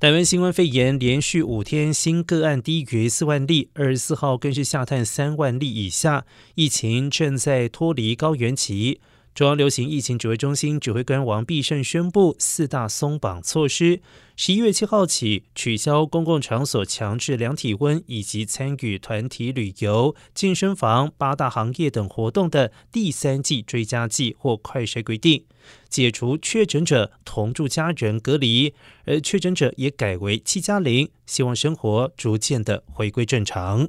台湾新冠肺炎连续五天新个案低于四万例，二十四号更是下探三万例以下，疫情正在脱离高原期。中央流行疫情指挥中心指挥官王必胜宣布四大松绑措施：十一月七号起取消公共场所强制量体温以及参与团体旅游、健身房、八大行业等活动的第三季追加剂或快筛规定，解除确诊者同住家人隔离，而确诊者也改为七加零，希望生活逐渐的回归正常。